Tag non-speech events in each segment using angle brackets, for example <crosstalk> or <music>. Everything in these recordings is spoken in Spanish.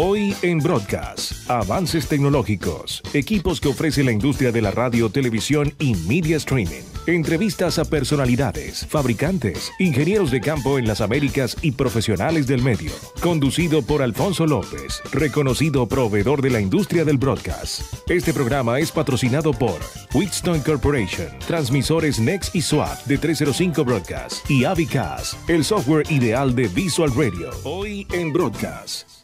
Hoy en Broadcast, avances tecnológicos, equipos que ofrece la industria de la radio, televisión y media streaming. Entrevistas a personalidades, fabricantes, ingenieros de campo en las Américas y profesionales del medio. Conducido por Alfonso López, reconocido proveedor de la industria del broadcast. Este programa es patrocinado por Wheatstone Corporation, transmisores Next y SWAT de 305 Broadcast y Avicast, el software ideal de Visual Radio. Hoy en Broadcast.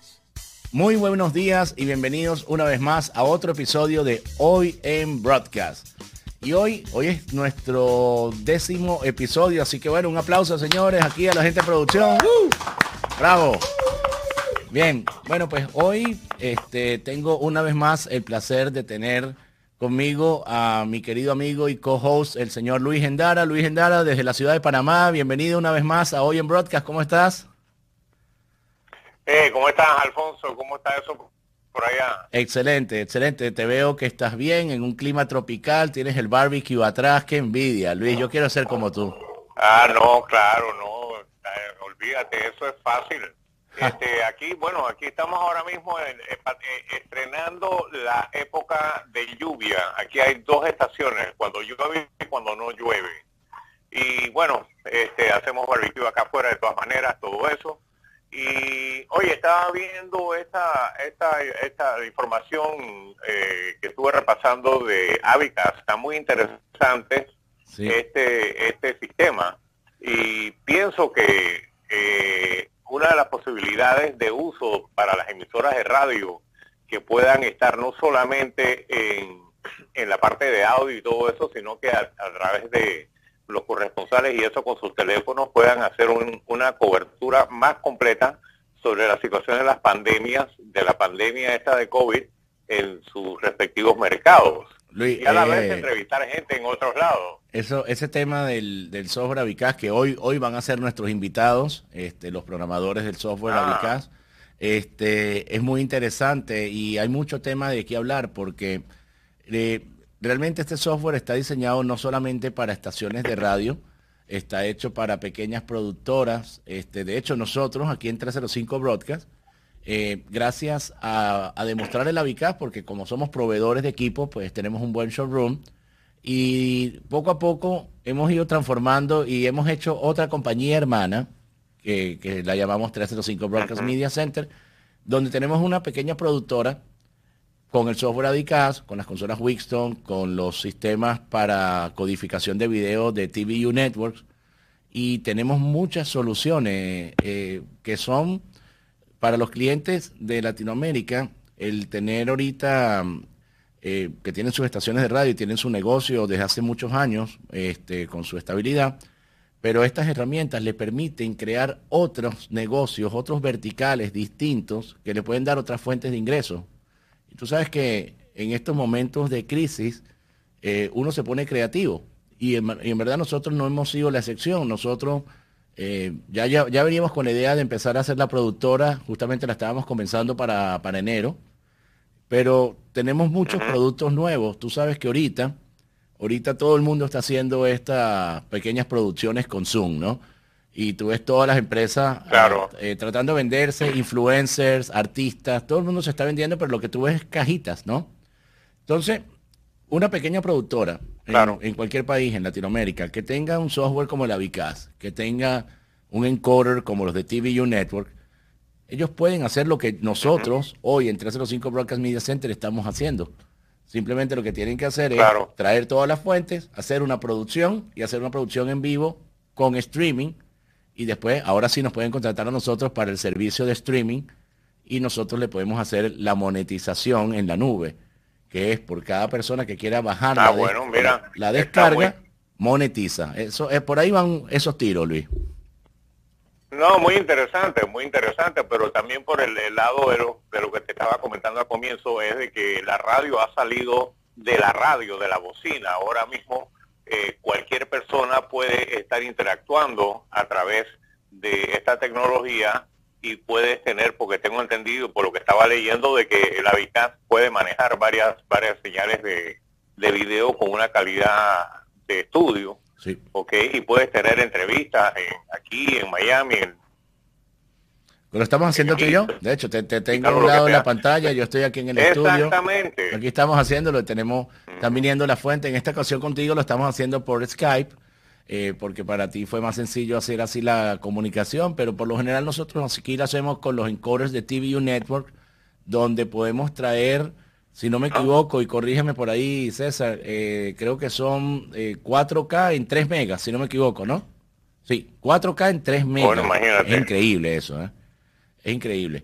Muy buenos días y bienvenidos una vez más a otro episodio de Hoy en Broadcast. Y hoy, hoy es nuestro décimo episodio, así que bueno, un aplauso señores aquí a la gente de producción. Bravo. Bien, bueno pues hoy este, tengo una vez más el placer de tener conmigo a mi querido amigo y co-host, el señor Luis Endara. Luis Endara desde la ciudad de Panamá, bienvenido una vez más a Hoy en Broadcast, ¿cómo estás? Eh, ¿Cómo estás, Alfonso? ¿Cómo está eso por allá? Excelente, excelente. Te veo que estás bien en un clima tropical, tienes el barbecue atrás, qué envidia. Luis, yo quiero ser como tú. Ah, no, claro, no. Eh, olvídate, eso es fácil. <laughs> Este, aquí, bueno, aquí estamos ahora mismo en, eh, estrenando la época de lluvia. Aquí hay dos estaciones, cuando llueve y cuando no llueve. Y bueno, este, hacemos barbecue acá afuera de todas maneras, todo eso. Y oye, estaba viendo esta, esta, esta información eh, que estuve repasando de Avicas, está muy interesante este, este sistema. Y pienso que eh, una de las posibilidades de uso para las emisoras de radio que puedan estar no solamente en, en la parte de audio y todo eso, sino que a través de, los corresponsales y eso con sus teléfonos puedan hacer una cobertura más completa sobre la situación de las pandemias, de la pandemia esta de COVID en sus respectivos mercados. y a la vez eh, entrevistar gente en otros lados. Eso, ese tema del, del software Avicas, que hoy, hoy van a ser nuestros invitados, este, los programadores del software ah. este, es muy interesante y hay mucho tema de qué hablar porque eh, Realmente este software está diseñado no solamente para estaciones de radio, está hecho para pequeñas productoras. Este, de hecho, nosotros aquí en 305 Broadcast, eh, gracias a, demostrar el Avicaz, porque como somos proveedores de equipo, pues tenemos un buen showroom. Y poco a poco hemos ido transformando y hemos hecho otra compañía hermana, que, la llamamos 305 Broadcast Media Center, donde tenemos una pequeña productora con el software ADICAS, con las consolas Wixton, con los sistemas para codificación de video de TVU Networks. Y tenemos muchas soluciones eh, que son para los clientes de Latinoamérica el tener ahorita eh, que tienen sus estaciones de radio y tienen su negocio desde hace muchos años este, con su estabilidad, pero estas herramientas le permiten crear otros negocios, otros verticales distintos que le pueden dar otras fuentes de ingresos tú sabes que en estos momentos de crisis eh, uno se pone creativo y en, verdad nosotros no hemos sido la excepción. Nosotros eh, ya, ya, veníamos con la idea de empezar a hacer la productora, justamente la estábamos comenzando para, para enero, pero tenemos muchos productos nuevos. Tú sabes que ahorita, ahorita todo el mundo está haciendo estas pequeñas producciones con Zoom, ¿no? Y tú ves todas las empresas eh, tratando de venderse, influencers, artistas, todo el mundo se está vendiendo, pero lo que tú ves es cajitas, ¿no? Entonces, una pequeña productora en, cualquier país, en Latinoamérica, que tenga un software como la Vicas, que tenga un encoder como los de TVU Network, ellos pueden hacer lo que nosotros hoy en 305 Broadcast Media Center estamos haciendo. Simplemente lo que tienen que hacer es traer todas las fuentes, hacer una producción y hacer una producción en vivo con streaming y después, ahora sí nos pueden contratar a nosotros para el servicio de streaming y nosotros le podemos hacer la monetización en la nube, que es por cada persona que quiera bajar ah, la, bueno, mira, la, descarga, monetiza. Eso es por ahí van esos tiros, Luis. No, muy interesante, muy interesante, pero también por el, lado de lo, de lo que te estaba comentando al comienzo es de que la radio ha salido de la radio, de la bocina. Ahora mismo eh, cualquier persona puede estar interactuando a través de esta tecnología y puedes tener, porque tengo entendido por lo que estaba leyendo, de que el Habitat puede manejar varias, varias señales de, de video con una calidad de estudio. Y puedes tener entrevistas aquí en Miami. Lo estamos haciendo tú y yo. De hecho, te, tengo a un lado de la pantalla, yo estoy aquí en el estudio. Exactamente. Aquí estamos haciéndolo, tenemos, están viniendo la fuente. En esta ocasión contigo lo estamos haciendo por Skype, eh, porque para ti fue más sencillo hacer así la comunicación, pero por lo general nosotros aquí lo hacemos con los encoders de TVU Network, donde podemos traer, si no me equivoco, y corrígeme por ahí, César, eh, creo que son 4K eh, en 3 megas, si no me equivoco, ¿no? Sí, 4K en 3 megas. Es increíble eso, ¿eh? Es increíble.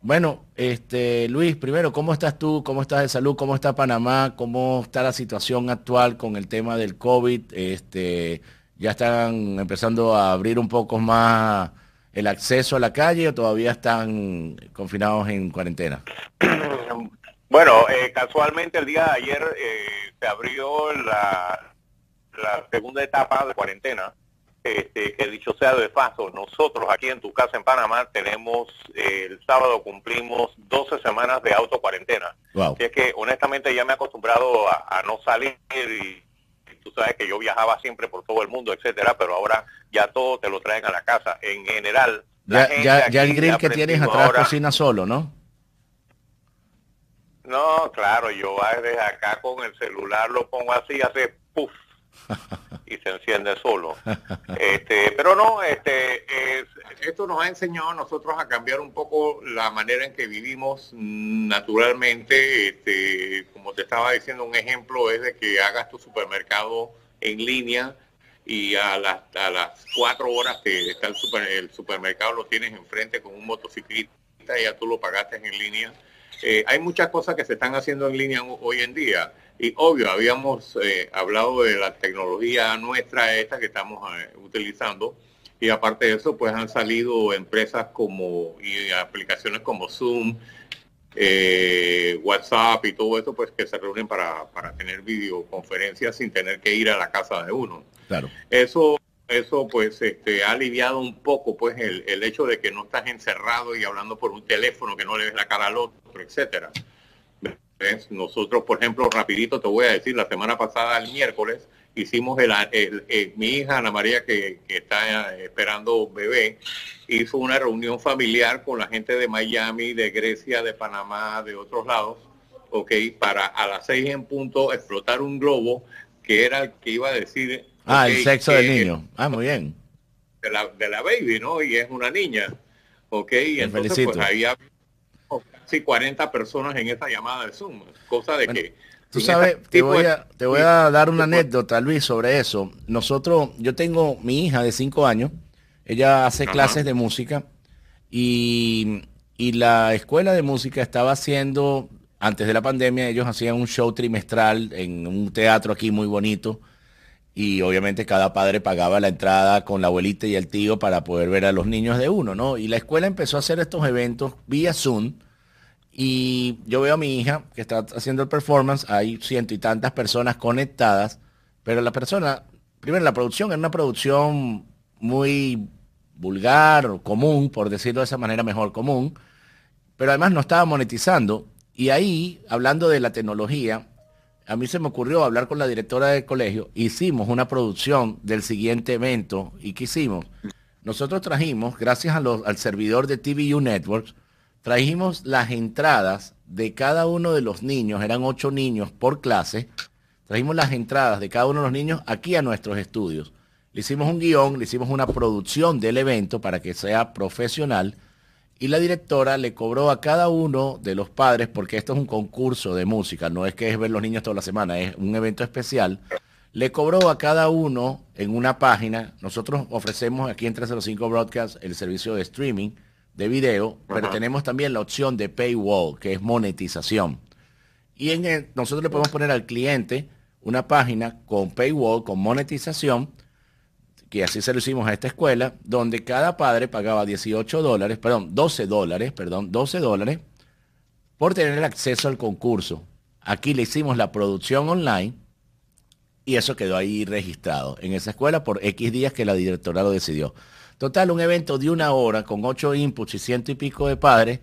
Bueno, este Luis, primero, ¿cómo estás tú? ¿Cómo estás de salud? ¿Cómo está Panamá? ¿Cómo está la situación actual con el tema del COVID? Este, ¿Ya están empezando a abrir un poco más el acceso a la calle o todavía están confinados en cuarentena? <clears throat> Bueno, eh, casualmente el día de ayer eh, se abrió la, la segunda etapa de cuarentena este, que dicho sea de paso, nosotros aquí en tu casa en Panamá tenemos, eh, el sábado cumplimos 12 semanas de auto cuarentena. es que honestamente ya me he acostumbrado a, no salir y, tú sabes que yo viajaba siempre por todo el mundo, etcétera, pero ahora ya todo te lo traen a la casa. En general, ya, ya, el grill que tienes atrás cocina solo, ¿no? No, claro, yo desde acá con el celular lo pongo así, hace puff y se enciende solo. Este, pero no, este, esto nos ha enseñado a nosotros a cambiar un poco la manera en que vivimos naturalmente. Este, como te estaba diciendo, un ejemplo es de que hagas tu supermercado en línea y a las, a las cuatro horas que está el, el supermercado lo tienes enfrente con un motociclista, ya tú lo pagaste en línea. Eh, hay muchas cosas que se están haciendo en línea hoy en día. Y obvio, habíamos eh, hablado de la tecnología nuestra esta que estamos eh, utilizando y aparte de eso, pues han salido empresas como y aplicaciones como Zoom, eh, WhatsApp y todo eso, pues que se reúnen para, para tener videoconferencias sin tener que ir a la casa de uno. Claro. Eso eso pues este, ha aliviado un poco pues el, el, hecho de que no estás encerrado y hablando por un teléfono que no le ves la cara al otro, etcétera. Nosotros, por ejemplo, rapidito te voy a decir, la semana pasada, el miércoles, hicimos el, mi hija Ana María, que, está esperando bebé, hizo una reunión familiar con la gente de Miami, de Grecia, de Panamá, de otros lados, ok, para a las seis en punto explotar un globo que era el que iba a decir... Ah, el sexo del niño. Ah, muy bien. De la, de la baby, ¿no? Y es una niña. Ok, y entonces pues ahí casi 40 personas en esa llamada de Zoom, cosa de que... Tú sabes, te voy, a, te voy a dar una anécdota, Luis, sobre eso. Nosotros, yo tengo mi hija de 5 años, ella hace clases de música y, y la escuela de música estaba haciendo, antes de la pandemia, ellos hacían un show trimestral en un teatro aquí muy bonito y obviamente cada padre pagaba la entrada con la abuelita y el tío para poder ver a los niños de uno, ¿no? Y la escuela empezó a hacer estos eventos vía Zoom y yo veo a mi hija que está haciendo el performance, hay ciento y tantas personas conectadas, pero la persona, primero la producción es una producción muy vulgar o común, por decirlo de esa manera mejor común, pero además no estaba monetizando. Y ahí, hablando de la tecnología, a mí se me ocurrió hablar con la directora del colegio, hicimos una producción del siguiente evento y ¿qué hicimos? Nosotros trajimos, gracias al servidor de TVU Networks, trajimos las entradas de cada uno de los niños, eran ocho niños por clase, trajimos las entradas de cada uno de los niños aquí a nuestros estudios. Le hicimos un guion, le hicimos una producción del evento para que sea profesional. Y la directora le cobró a cada uno de los padres, porque esto es un concurso de música, no es que es ver los niños toda la semana, es un evento especial, le cobró a cada uno en una página, nosotros ofrecemos aquí en 305 Broadcast el servicio de streaming, de video, pero tenemos también la opción de paywall, que es monetización. Y en nosotros le podemos poner al cliente una página con paywall, con monetización, que así se lo hicimos a esta escuela, donde cada padre pagaba 18 dólares, perdón, 12 dólares, perdón, 12 dólares por tener el acceso al concurso. Aquí le hicimos la producción online y eso quedó ahí registrado en esa escuela por X días que la directora lo decidió. Total, un evento de una hora con ocho inputs y ciento y pico de padres.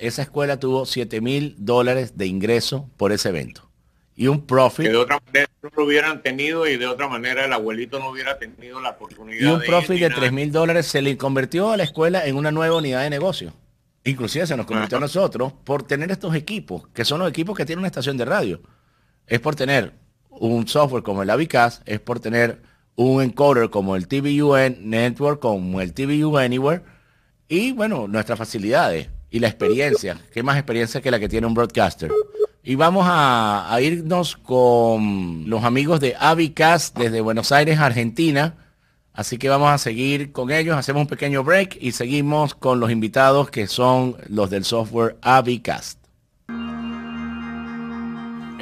esa escuela tuvo 7 mil dólares de ingreso por ese evento. Y un profit. de otra manera, no lo hubieran tenido y de otra manera el abuelito no hubiera tenido la oportunidad. Y un profit de 3 mil dólares se le convirtió a la escuela en una nueva unidad de negocio. Inclusive se nos convirtió a nosotros por tener estos equipos, que son los equipos que tienen una estación de radio. Es por tener un software como el Avicast, es por tener un encoder como el TVUN Network, como el TVU Anywhere, y bueno, nuestras facilidades y la experiencia. ¿Qué más experiencia que la que tiene un broadcaster? Y vamos a, irnos con los amigos de Avicast desde Buenos Aires, Argentina. Así que vamos a seguir con ellos, hacemos un pequeño break y seguimos con los invitados que son los del software Avicast.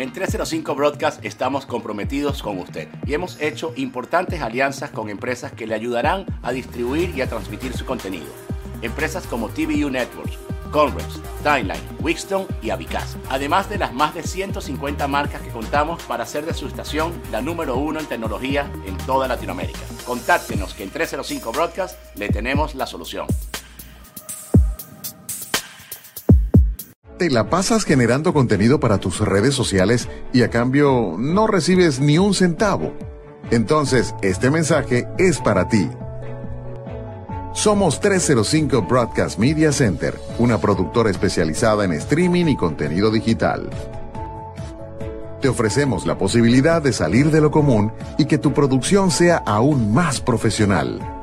En 305 Broadcast estamos comprometidos con usted y hemos hecho importantes alianzas con empresas que le ayudarán a distribuir y a transmitir su contenido. Empresas como TVU Networks, Conrex, Timeline, Wixton y Avicaz. Además de las más de 150 marcas que contamos para hacer de su estación la número uno en tecnología en toda Latinoamérica. Contáctenos que en 305 Broadcast le tenemos la solución. Te la pasas generando contenido para tus redes sociales y a cambio no recibes ni un centavo. Entonces, este mensaje es para ti. Somos 305 Broadcast Media Center, una productora especializada en streaming y contenido digital. Te ofrecemos la posibilidad de salir de lo común y que tu producción sea aún más profesional.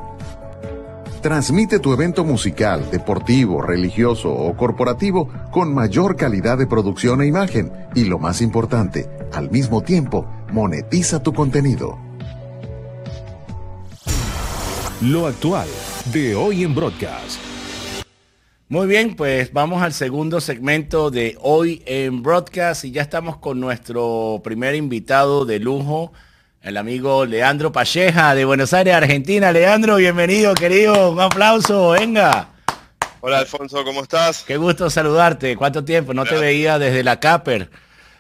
Transmite tu evento musical, deportivo, religioso o corporativo con mayor calidad de producción e imagen y lo más importante, al mismo tiempo, monetiza tu contenido. Lo actual de hoy en Broadcast. Muy bien, pues vamos al segundo segmento de hoy en Broadcast y ya estamos con nuestro primer invitado de lujo, el amigo Leandro Pacheja de Buenos Aires, Argentina. Leandro, bienvenido, querido. Un aplauso, venga. Hola Alfonso, ¿cómo estás? Qué gusto saludarte. ¿Cuánto tiempo? No te veía desde la Caper.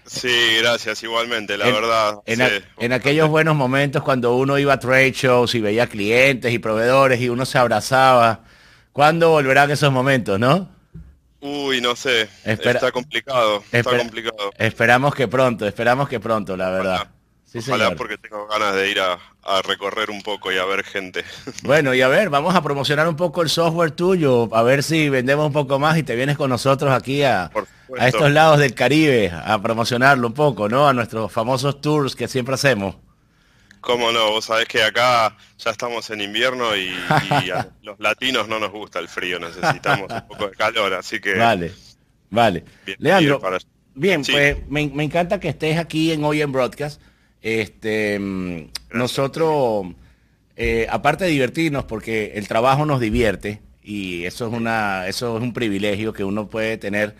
Sí, gracias, igualmente, la verdad. En, aquellos buenos momentos cuando uno iba a trade shows y veía clientes y proveedores y uno se abrazaba. ¿Cuándo volverán esos momentos, no? Uy, no sé. está complicado. está complicado. Esperamos que pronto, esperamos que pronto, la verdad. Sí, Ojalá porque tengo ganas de ir a, recorrer un poco y a ver gente. <laughs> Bueno, y a ver, vamos a promocionar un poco el software tuyo, a ver si vendemos un poco más y te vienes con nosotros aquí a, a estos lados del Caribe, a promocionarlo un poco, ¿no? A nuestros famosos tours que siempre hacemos. Cómo no, vos sabés que acá ya estamos en invierno y, a <laughs> los latinos no nos gusta el frío, necesitamos un poco de calor, así que... Vale, vale. Leandro, bien, pues me, me encanta que estés aquí en Hoy en Broadcast. Este, mm, nosotros, eh, aparte de divertirnos, porque el trabajo nos divierte y eso es una, eso es un privilegio que uno puede tener.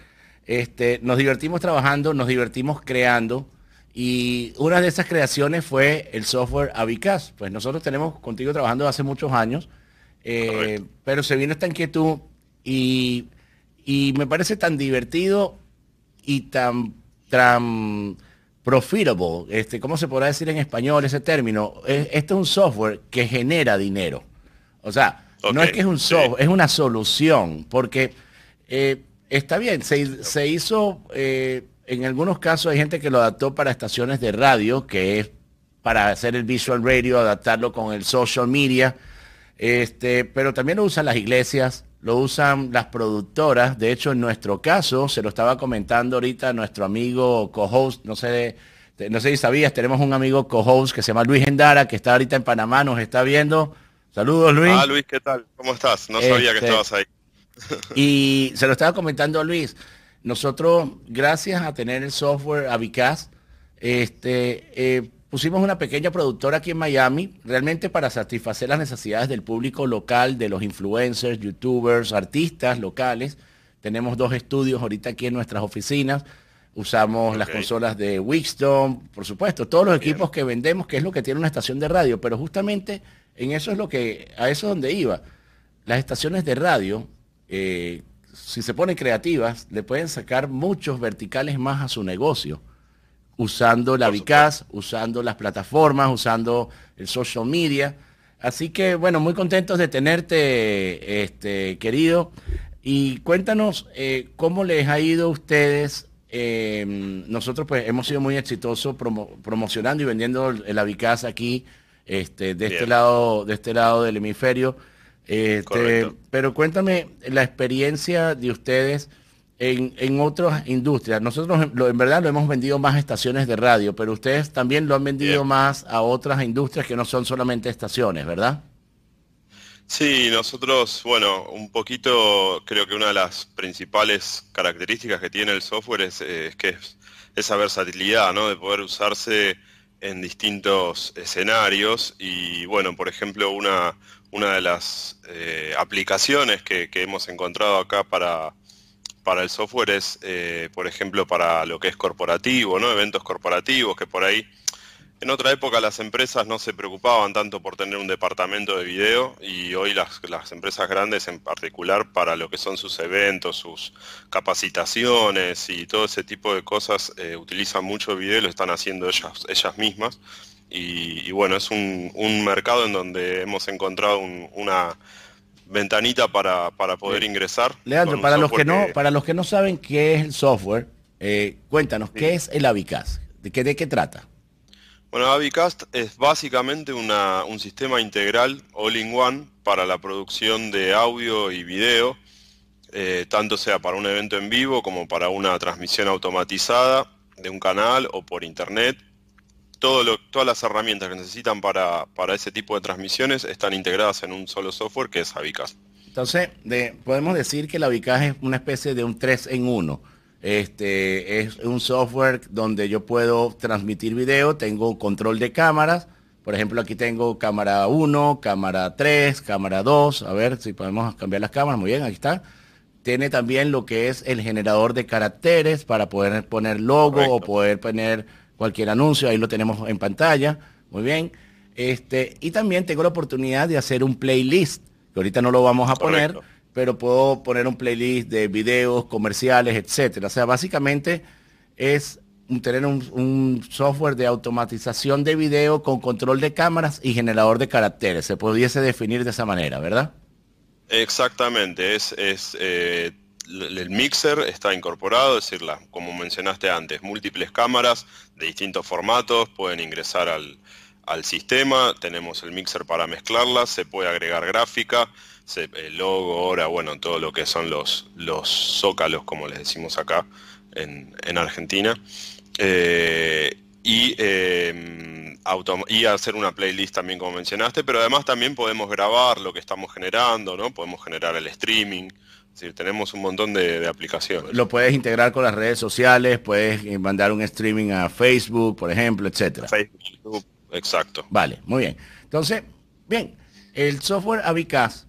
Este, nos divertimos trabajando, nos divertimos creando y una de esas creaciones fue el software Avicas. Pues nosotros tenemos contigo trabajando hace muchos años, eh, pero se vino esta inquietud y, y me parece tan divertido y tan, tan profitable, este, ¿cómo se podrá decir en español ese término? este es un software que genera dinero. O sea, no es que es un software, es una solución, porque eh, está bien, se, hizo, eh, en algunos casos hay gente que lo adaptó para estaciones de radio, que es para hacer el visual radio, adaptarlo con el social media, este, pero también lo usan las iglesias, lo usan las productoras. De hecho, en nuestro caso, se lo estaba comentando ahorita nuestro amigo co-host, no sé, no sé si sabías, tenemos un amigo co-host que se llama Luis Endara, que está ahorita en Panamá, nos está viendo. Saludos, Luis. Ah, Luis, ¿qué tal? ¿Cómo estás? No sabía que este, estabas ahí. y se lo estaba comentando a Luis. Nosotros, gracias a tener el software Avicaz, este, eh, pusimos una pequeña productora aquí en Miami, realmente para satisfacer las necesidades del público local, de los influencers, youtubers, artistas locales. Tenemos dos estudios ahorita aquí en nuestras oficinas. Usamos las consolas de Wixton, por supuesto, todos los equipos que vendemos, que es lo que tiene una estación de radio, pero justamente en eso es lo que, a eso es donde iba. Las estaciones de radio, eh, si se ponen creativas, le pueden sacar muchos verticales más a su negocio usando la Vicaz, usando las plataformas, usando el social media. Así que, bueno, muy contentos de tenerte, este, querido. Y cuéntanos eh, cómo les ha ido a ustedes em, nosotros pues hemos sido muy exitosos promocionando y vendiendo el, Avicaz aquí, este, de este lado, de este lado del hemisferio. Este, pero cuéntame la experiencia de ustedes en, otras industrias. Nosotros en verdad lo hemos vendido más estaciones de radio, pero ustedes también lo han vendido más a otras industrias que no son solamente estaciones, ¿verdad? Sí, nosotros, bueno, un poquito creo que una de las principales características que tiene el software es, que es esa versatilidad, ¿no? De poder usarse en distintos escenarios y bueno, por ejemplo, una, una de las eh, aplicaciones que, hemos encontrado acá para, para el software es, eh, por ejemplo, para lo que es corporativo, ¿no? Eventos corporativos, que por ahí en otra época las empresas no se preocupaban tanto por tener un departamento de video y hoy las, empresas grandes en particular para lo que son sus eventos, sus capacitaciones y todo ese tipo de cosas eh, utilizan mucho video y lo están haciendo ellas, ellas mismas. Y, bueno, es un, mercado en donde hemos encontrado una ventanita para, poder ingresar. Leandro, para los que, no, para los que no saben qué es el software, eh, cuéntanos, ¿qué es el Avicast? ¿De qué, ¿De qué trata? Bueno, Avicast es básicamente un sistema integral all-in-one para la producción de audio y video, eh, tanto sea para un evento en vivo como para una transmisión automatizada de un canal o por internet todas las herramientas que necesitan para, ese tipo de transmisiones están integradas en un solo software que es Avicast. Entonces, podemos decir que la Avicast es una especie de un 3 en 1. Este, es un software donde yo puedo transmitir video, tengo control de cámaras. Por ejemplo, aquí tengo cámara 1, cámara 3, cámara 2. A ver si podemos cambiar las cámaras. Muy bien, aquí está. Tiene también lo que es el generador de caracteres para poder poner logo o poder poner cualquier anuncio, ahí lo tenemos en pantalla, muy bien. Este, y también tengo la oportunidad de hacer un playlist, que ahorita no lo vamos a poner, pero puedo poner un playlist de videos, comerciales, etcétera. O sea, básicamente es tener un, software de automatización de video con control de cámaras y generador de caracteres. Se pudiese definir de esa manera, ¿verdad? Exactamente, es, es eh, el mixer está incorporado, es decir, como mencionaste antes, múltiples cámaras de distintos formatos pueden ingresar al, sistema, tenemos el mixer para mezclarlas, se puede agregar gráfica, el logo, ahora, bueno, todo lo que son los, los zócalos, como les decimos acá en, Argentina. Eh, y, em, y hacer una playlist también como mencionaste, pero además también podemos grabar lo que estamos generando, ¿no? Podemos generar el streaming, tenemos un montón de, aplicaciones. Lo puedes integrar con las redes sociales, puedes eh, mandar un streaming a Facebook, por ejemplo, etcétera. Facebook, exacto. Vale, muy bien. Entonces, bien, el software Avicaz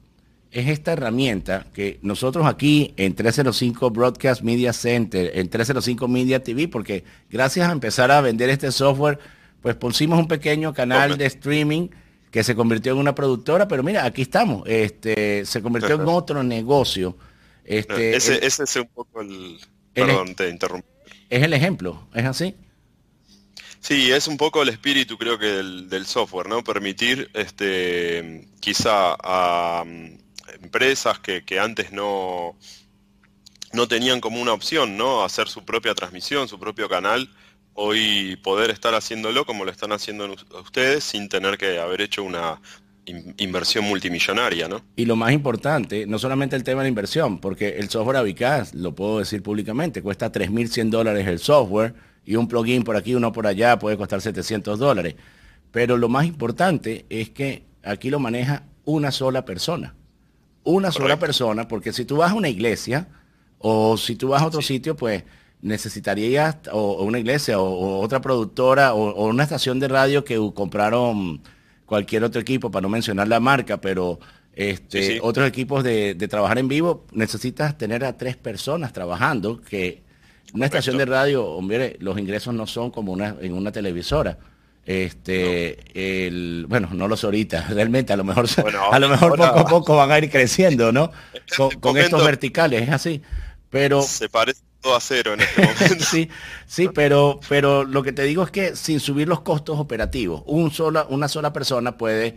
es esta herramienta que nosotros aquí en 305 Broadcast Media Center, en 305 Media TV, porque gracias a empezar a vender este software, pues pusimos un pequeño canal de streaming que se convirtió en una productora, pero mira, aquí estamos, este, se convirtió en otro negocio este, ese, es un poco el... Perdón, te interrumpí. Es el ejemplo, ¿es así? Sí, es un poco el espíritu creo que del, software, ¿no? Permitir este, quizá a mm, empresas que, antes no, no tenían como una opción, ¿no? Hacer su propia transmisión, su propio canal, hoy poder estar haciéndolo como lo están haciendo ustedes sin tener que haber hecho una, inversión multimillonaria, ¿no? Y lo más importante, no solamente el tema de la inversión, porque el software Avicaz, lo puedo decir públicamente, cuesta 3.100 dólares el software y un plugin por aquí, uno por allá puede costar 700 dólares. Pero lo más importante es que aquí lo maneja una sola persona. Una sola persona, porque si tú vas a una iglesia o si tú vas a otro sitio, pues necesitarías o, una iglesia o, otra productora o, o, una estación de radio que compraron cualquier otro equipo, para no mencionar la marca, pero este, otros equipos de, trabajar en vivo, necesitas tener a tres personas trabajando, que una estación de radio, hombre, los ingresos no son como una, en una televisora. Este, el, bueno, no los ahorita, <laughs> realmente a lo mejor, a lo mejor poco a poco van a ir creciendo, ¿no? Con, estos verticales, es así. Pero se parece todo a cero en este momento. <laughs> sí, sí, pero, pero lo que te digo es que sin subir los costos operativos, un sola, una sola persona puede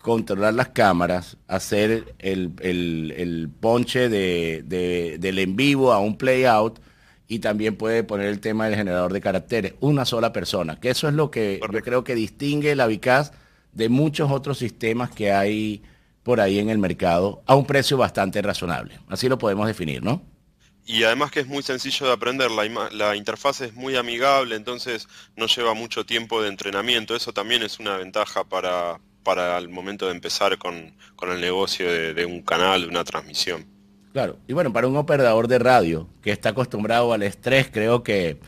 controlar las cámaras, hacer el, ponche de, del en vivo a un play out y también puede poner el tema del generador de caracteres, una sola persona, que eso es lo que yo creo que distingue la Vicas de muchos otros sistemas que hay por ahí en el mercado a un precio bastante razonable. Así lo podemos definir, ¿no? Y además que es muy sencillo de aprender, la, la, interfaz es muy amigable, entonces no lleva mucho tiempo de entrenamiento. Eso también es una ventaja para, para el momento de empezar con, el negocio de un canal, de una transmisión. Claro, y bueno, para un operador de radio que está acostumbrado al estrés, creo que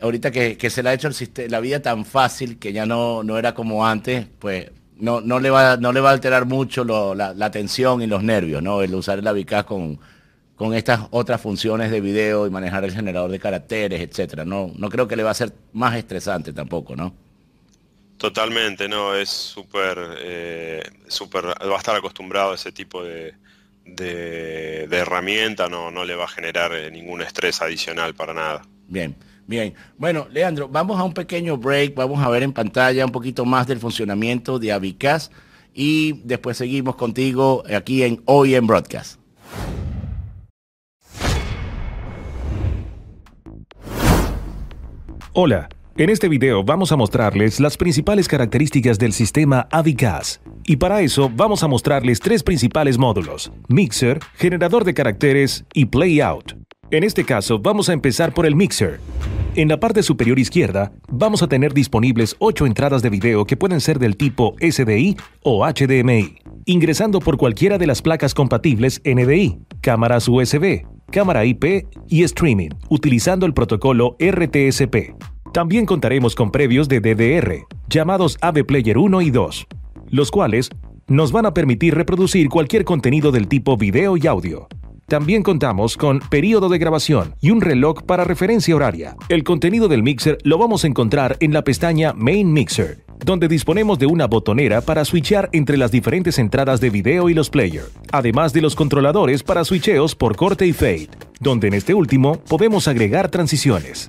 ahorita que, se le ha hecho el la vida tan fácil que ya no, no era como antes, pues no, no, le, va, no le va a alterar mucho la, la, tensión y los nervios, ¿no? El usar el Avicaz con, con estas otras funciones de video y manejar el generador de caracteres, etcétera. No, no creo que le va a ser más estresante tampoco, ¿no? Totalmente, no, es súper, eh, súper, va a estar acostumbrado a ese tipo de, de, herramienta no, no le va a generar eh, ningún estrés adicional para nada. Bien, bien. Bueno, Leandro, vamos a un pequeño break, vamos a ver en pantalla un poquito más del funcionamiento de Avicas y después seguimos contigo aquí en Hoy en Broadcast. Hola, en este video vamos a mostrarles las principales características del sistema Avicas y para eso vamos a mostrarles tres principales módulos, Mixer, generador de caracteres y Playout. En este caso vamos a empezar por el Mixer. En la parte superior izquierda vamos a tener disponibles 8 entradas de video que pueden ser del tipo SDI o HDMI, ingresando por cualquiera de las placas compatibles NDI, cámaras USB, cámara IP y streaming, utilizando el protocolo RTSP. También contaremos con previos de DDR, llamados AV Player 1 y 2, los cuales nos van a permitir reproducir cualquier contenido del tipo video y audio. También contamos con periodo de grabación y un reloj para referencia horaria. El contenido del mixer lo vamos a encontrar en la pestaña Main Mixer, donde disponemos de una botonera para switchear entre las diferentes entradas de video y los players, además de los controladores para switcheos por corte y fade, donde en este último podemos agregar transiciones.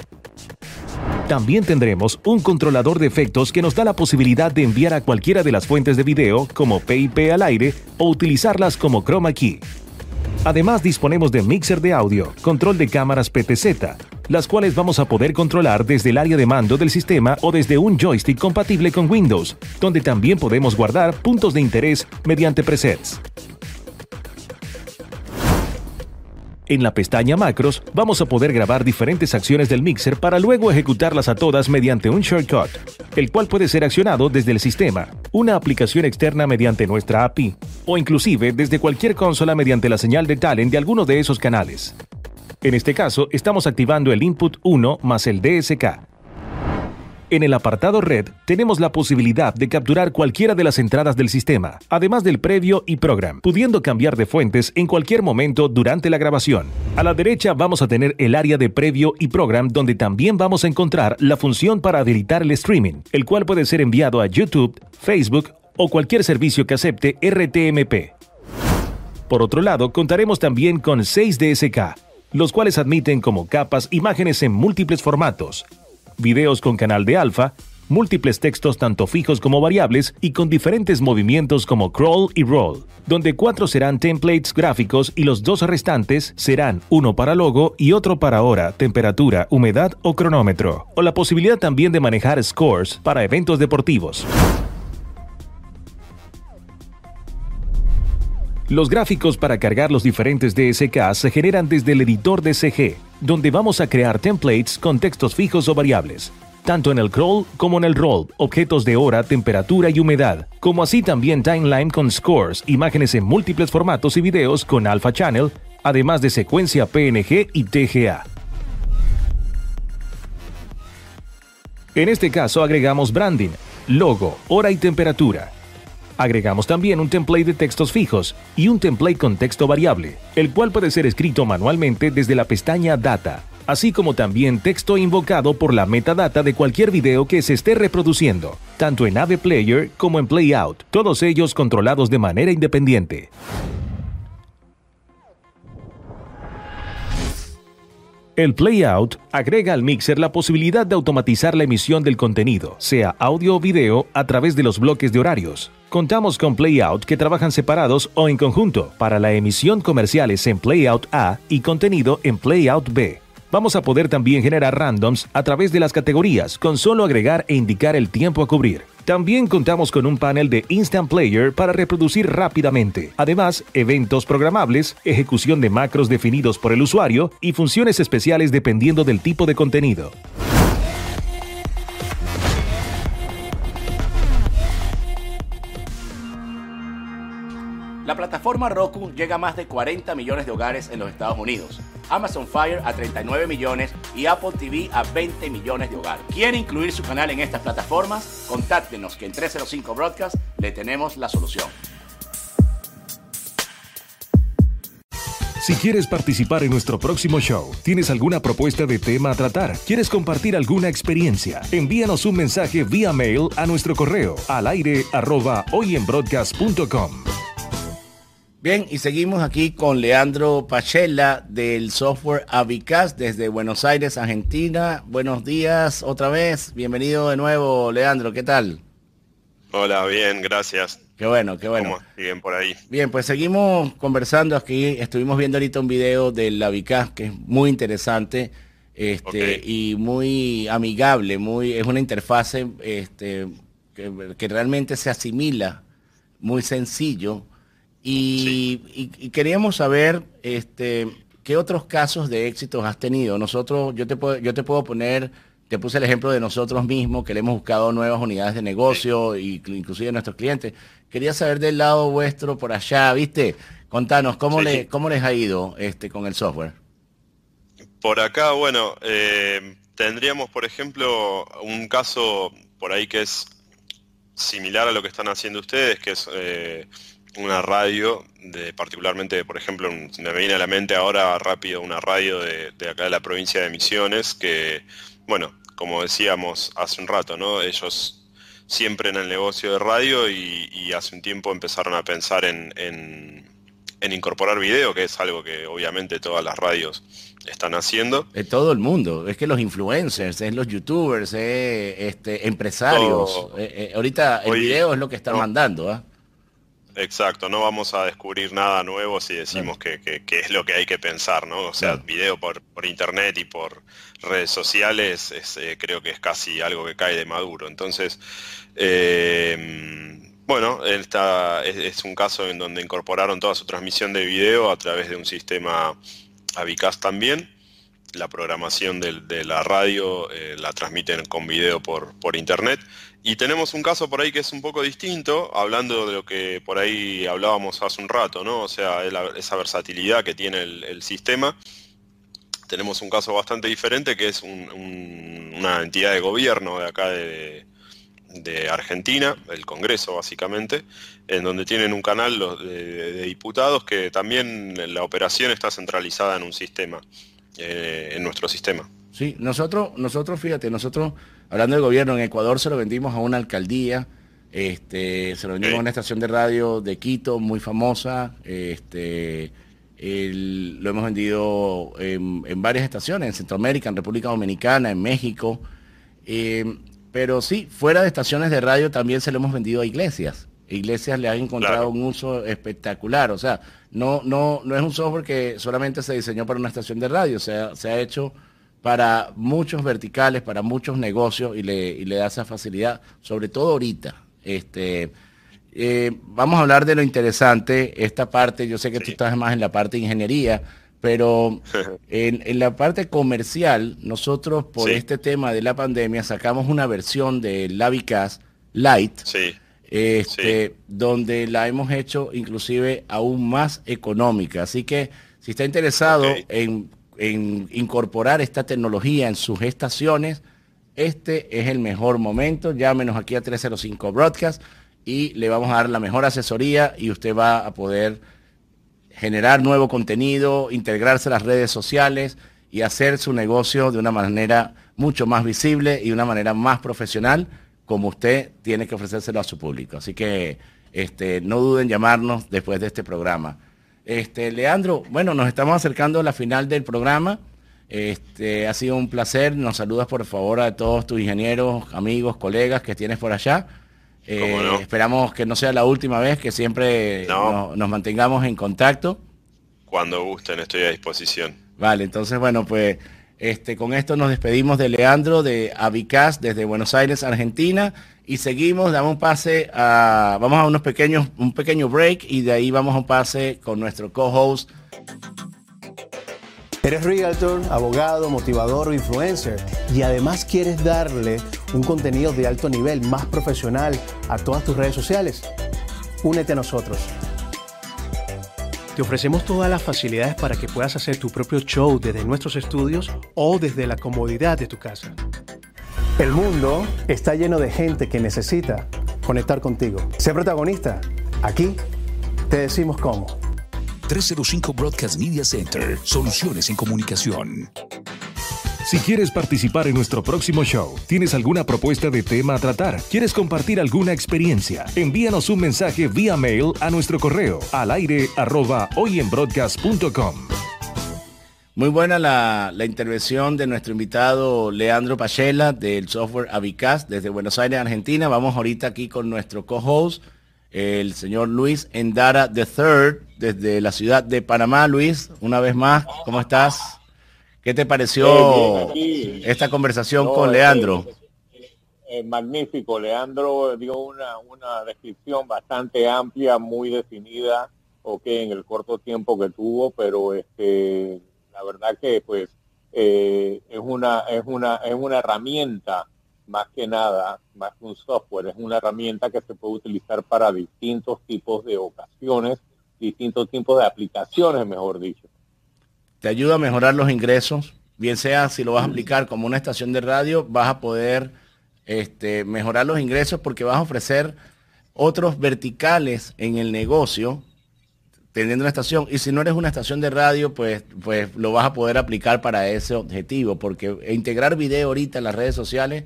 También tendremos un controlador de efectos que nos da la posibilidad de enviar a cualquiera de las fuentes de video como PIP al aire o utilizarlas como chroma key. Además disponemos de mixer de audio, control de cámaras PTZ, las cuales vamos a poder controlar desde el área de mando del sistema o desde un joystick compatible con Windows, donde también podemos guardar puntos de interés mediante presets. En la pestaña Macros vamos a poder grabar diferentes acciones del mixer para luego ejecutarlas a todas mediante un shortcut, el cual puede ser accionado desde el sistema, una aplicación externa mediante nuestra API, o inclusive desde cualquier consola mediante la señal de talent de alguno de esos canales. En este caso, estamos activando el input 1 más el DSK, en el apartado Red tenemos la posibilidad de capturar cualquiera de las entradas del sistema, además del previo y program, pudiendo cambiar de fuentes en cualquier momento durante la grabación. A la derecha vamos a tener el área de previo y program donde también vamos a encontrar la función para habilitar el streaming, el cual puede ser enviado a YouTube, Facebook o cualquier servicio que acepte RTMP. Por otro lado, contaremos también con 6 DSK, los cuales admiten como capas imágenes en múltiples formatos, videos con canal de alfa, múltiples textos tanto fijos como variables y con diferentes movimientos como crawl y roll, donde cuatro serán templates gráficos y los dos restantes serán uno para logo y otro para hora, temperatura, humedad o cronómetro, o la posibilidad también de manejar scores para eventos deportivos. Los gráficos para cargar los diferentes DSK se generan desde el editor de CG, donde vamos a crear templates con textos fijos o variables, tanto en el crawl como en el roll, objetos de hora, temperatura y humedad, como así también timeline con scores, imágenes en múltiples formatos y videos con Alpha Channel, además de secuencia PNG y TGA. En este caso agregamos branding, logo, hora y temperatura, Agregamos también un template de textos fijos y un template con texto variable, el cual puede ser escrito manualmente desde la pestaña Data, así como también texto invocado por la metadata de cualquier video que se esté reproduciendo, tanto en AV Player como en Playout, todos ellos controlados de manera independiente. El Playout agrega al mixer la posibilidad de automatizar la emisión del contenido, sea audio o video, a través de los bloques de horarios. Contamos con Playout que trabajan separados o en conjunto para la emisión comerciales en Playout A y contenido en Playout B. Vamos a poder también generar randoms a través de las categorías con solo agregar e indicar el tiempo a cubrir. También contamos con un panel de Instant Player para reproducir rápidamente. Además, eventos programables, ejecución de macros definidos por el usuario y funciones especiales dependiendo del tipo de contenido. La plataforma Roku llega a más de 40 millones de hogares en los Estados Unidos, Amazon Fire a 39 millones y Apple TV a 20 millones de hogares. ¿Quiere incluir su canal en estas plataformas? Contáctenos que en 305 Broadcast le tenemos la solución. Si quieres participar en nuestro próximo show, tienes alguna propuesta de tema a tratar, quieres compartir alguna experiencia, envíanos un mensaje vía mail a nuestro correo al aire arroba hoyenbroadcast.com. Bien, y seguimos aquí con Leandro Pachela del software Avicas desde Buenos Aires, Argentina. Buenos días otra vez. Bienvenido de nuevo, Leandro. ¿Qué tal? Hola, bien, gracias. Qué bueno, qué bueno. ¿Cómo siguen por ahí? Bien, pues seguimos conversando aquí. Estuvimos viendo ahorita un video del Avicas que es muy interesante este, y muy amigable. Muy, es una interfase este, que, que realmente se asimila, muy sencillo y, queríamos saber este, qué otros casos de éxitos has tenido. Nosotros, yo te puedo, yo te puedo poner, te puse el ejemplo de nosotros mismos, que le hemos buscado nuevas unidades de negocio, y, inclusive nuestros clientes. Quería saber del lado vuestro por allá, ¿viste? Contanos, ¿cómo, le, cómo les ha ido este, con el software? Por acá, bueno, eh, tendríamos, por ejemplo, un caso por ahí que es similar a lo que están haciendo ustedes, que es... Eh, una radio, de, particularmente, por ejemplo, me viene a la mente ahora rápido una radio de, acá de la provincia de Misiones, que, bueno, como decíamos hace un rato, ¿no? Ellos siempre en el negocio de radio y, hace un tiempo empezaron a pensar en, en, incorporar video, que es algo que obviamente todas las radios están haciendo. De todo el mundo, es que los influencers, es los youtubers, es este, empresarios. Eh, eh, ahorita el video es lo que están mandando. ¿ah? Exacto, no vamos a descubrir nada nuevo si decimos que, es lo que hay que pensar, ¿no? O sea, video por, internet y por redes sociales eh, creo que es casi algo que cae de maduro. Entonces, eh, bueno, esta es, un caso en donde incorporaron toda su transmisión de video a través de un sistema Avicast también. La programación de, la radio eh, la transmiten con video por, por internet y tenemos un caso por ahí que es un poco distinto, hablando de lo que por ahí hablábamos hace un rato, ¿no? O sea, esa versatilidad que tiene el, sistema. Tenemos un caso bastante diferente que es una entidad de gobierno de acá de, Argentina, el Congreso básicamente, en donde tienen un canal de, diputados que también la operación está centralizada en un sistema, eh, en nuestro sistema. Sí, nosotros, nosotros, fíjate, nosotros hablando del gobierno, en Ecuador se lo vendimos a una alcaldía, este, se lo vendimos a una estación de radio de Quito, muy famosa, este, lo hemos vendido en, varias estaciones, en Centroamérica, en República Dominicana, en México, em, pero sí, fuera de estaciones de radio también se lo hemos vendido a iglesias. Iglesias le han encontrado un uso espectacular, o sea, no, no, no es un software que solamente se diseñó para una estación de radio, se ha hecho para muchos verticales, para muchos negocios y le, da esa facilidad, sobre todo ahorita. Este, eh, vamos a hablar de lo interesante, esta parte, yo sé que tú estás más en la parte de ingeniería, pero <laughs> en, la parte comercial, nosotros por este tema de la pandemia sacamos una versión de Lavicas Light, este, donde la hemos hecho inclusive aún más económica. Así que si está interesado en en incorporar esta tecnología en sus estaciones, este es el mejor momento. Llámenos aquí a 305 Broadcast y le vamos a dar la mejor asesoría y usted va a poder generar nuevo contenido, integrarse a las redes sociales y hacer su negocio de una manera mucho más visible y de una manera más profesional como usted tiene que ofrecérselo a su público. Así que este, no duden en llamarnos después de este programa. Este, Leandro, bueno, nos estamos acercando a la final del programa. Este, ha sido un placer. Nos saludas por favor a todos tus ingenieros, amigos, colegas que tienes por allá. Eh, esperamos que no sea la última vez, que siempre nos, mantengamos en contacto. Cuando gusten, estoy a disposición. Vale, entonces bueno, pues Este, con esto nos despedimos de Leandro de Avicas desde Buenos Aires, Argentina. Y seguimos, damos un pase a, vamos a unos pequeños, un pequeño break y de ahí vamos a un pase con nuestro co-host. Eres realtor, abogado, motivador o influencer y además quieres darle un contenido de alto nivel, más profesional a todas tus redes sociales. Únete a nosotros. Te ofrecemos todas las facilidades para que puedas hacer tu propio show desde nuestros estudios o desde la comodidad de tu casa. El mundo está lleno de gente que necesita conectar contigo. Sé protagonista. Aquí te decimos cómo. 305 Broadcast Media Center. Soluciones en comunicación. Si quieres participar en nuestro próximo show, tienes alguna propuesta de tema a tratar, quieres compartir alguna experiencia, envíanos un mensaje vía mail a nuestro correo al aire arroba hoyenbroadcast.com. Muy buena la, intervención de nuestro invitado Leandro Pachela del software Avicast desde Buenos Aires, Argentina. Vamos ahorita aquí con nuestro co-host, el señor Luis Endara III, desde la ciudad de Panamá. Luis, una vez más, ¿cómo estás? ¿Qué te pareció esta conversación con Leandro? magnífico. Leandro dio una, una descripción bastante amplia, muy definida, ok, en el corto tiempo que tuvo, pero este, la verdad que pues eh, es una es una es una herramienta más que nada, más que un software, es una herramienta que se puede utilizar para distintos tipos de ocasiones, distintos tipos de aplicaciones, mejor dicho. Te ayuda a mejorar los ingresos, bien sea si lo vas a aplicar como una estación de radio, vas a poder este, mejorar los ingresos porque vas a ofrecer otros verticales en el negocio teniendo una estación. Y si no eres una estación de radio, pues, pues lo vas a poder aplicar para ese objetivo, porque integrar video ahorita en las redes sociales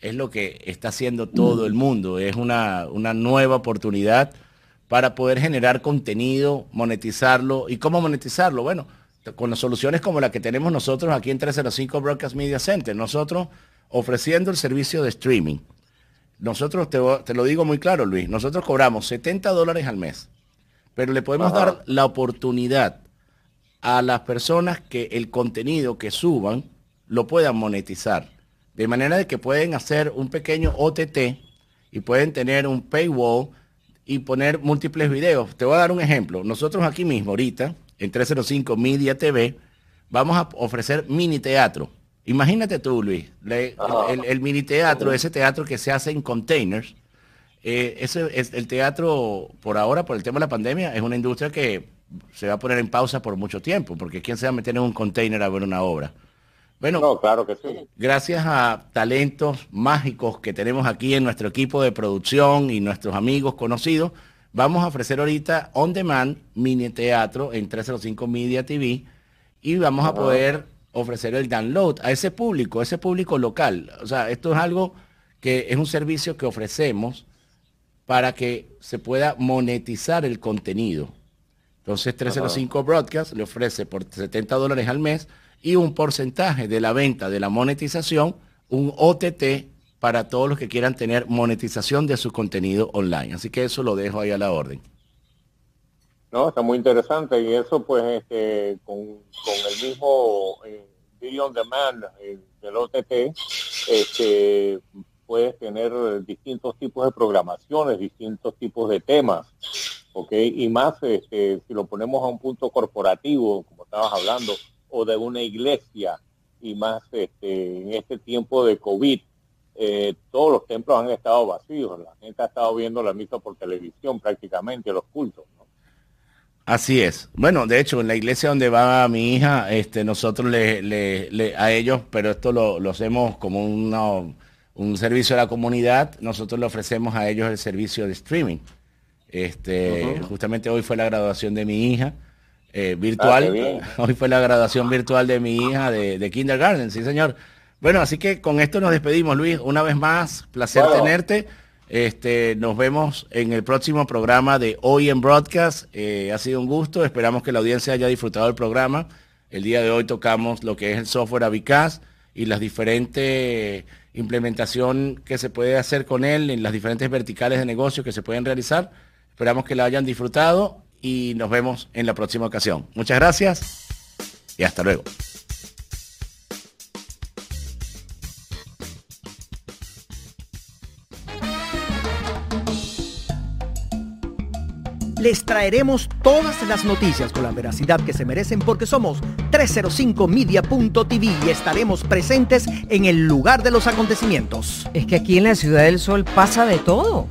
es lo que está haciendo todo el mundo. Es una, una nueva oportunidad para poder generar contenido, monetizarlo. ¿Y cómo monetizarlo? Bueno, con las soluciones como la que tenemos nosotros aquí en 305 Broadcast Media Center. Nosotros ofreciendo el servicio de streaming. Nosotros, te, lo digo muy claro, Luis, nosotros cobramos 70 dólares al mes, pero le podemos dar la oportunidad a las personas que el contenido que suban lo puedan monetizar. De manera de que pueden hacer un pequeño OTT y pueden tener un paywall y poner múltiples videos. Te voy a dar un ejemplo. Nosotros aquí mismo, ahorita, en 305 Media TV, vamos a ofrecer mini teatro. Imagínate tú, Luis, el, mini teatro, ese teatro que se hace en containers. Eh, ese es el teatro, por ahora, por el tema de la pandemia, es una industria que se va a poner en pausa por mucho tiempo, porque ¿quién se va a meter en un container a ver una obra? Bueno, claro que sí. gracias a talentos mágicos que tenemos aquí en nuestro equipo de producción y nuestros amigos conocidos, Vamos a ofrecer ahorita on demand mini teatro en 305 Media TV y vamos a poder ofrecer el download a ese público, a ese público local. O sea, esto es algo que es un servicio que ofrecemos para que se pueda monetizar el contenido. Entonces 305 Broadcast le ofrece por 70 dólares al mes y un porcentaje de la venta de la monetización, un OTT para todos los que quieran tener monetización de su contenido online. Así que eso lo dejo ahí a la orden. No, está muy interesante y eso pues este, con, el mismo eh, video on demand eh, del OTT, este, puedes tener distintos tipos de programaciones, distintos tipos de temas, ¿ok? Y más este, si lo ponemos a un punto corporativo, como estabas hablando, o de una iglesia, y más este, en este tiempo de COVID, eh, todos los templos han estado vacíos, la gente ha estado viendo la misa por televisión prácticamente, los cultos. Así es. Bueno, de hecho, en la iglesia donde va mi hija, este, nosotros le, a ellos, pero esto lo, hacemos como un servicio a la comunidad, nosotros le ofrecemos a ellos el servicio de streaming. Este, Justamente hoy fue la graduación de mi hija. Eh, virtual. Ah, <laughs> hoy fue la graduación virtual de mi hija de, de kindergarten, sí señor. Bueno, así que con esto nos despedimos, Luis. Una vez más, placer tenerte. Este, nos vemos en el próximo programa de Hoy en Broadcast. Eh, ha sido un gusto. Esperamos que la audiencia haya disfrutado del programa. El día de hoy tocamos lo que es el software Avicaz y las diferentes implementación que se puede hacer con él en las diferentes verticales de negocio que se pueden realizar. Esperamos que la hayan disfrutado y nos vemos en la próxima ocasión. Muchas gracias y hasta luego. Les traeremos todas las noticias con la veracidad que se merecen porque somos 305media.tv y estaremos presentes en el lugar de los acontecimientos. Es que aquí en la Ciudad del Sol pasa de todo.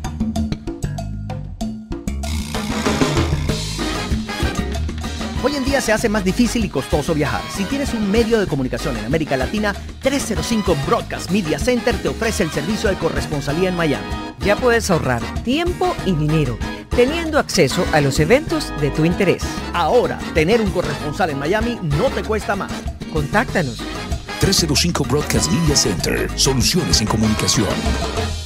Hoy en día se hace más difícil y costoso viajar. Si tienes un medio de comunicación en América Latina, 305 Broadcast Media Center te ofrece el servicio de corresponsalía en Miami. Ya puedes ahorrar tiempo y dinero teniendo acceso a los eventos de tu interés. Ahora, tener un corresponsal en Miami no te cuesta más. Contáctanos. 305 Broadcast Media Center. Soluciones en comunicación.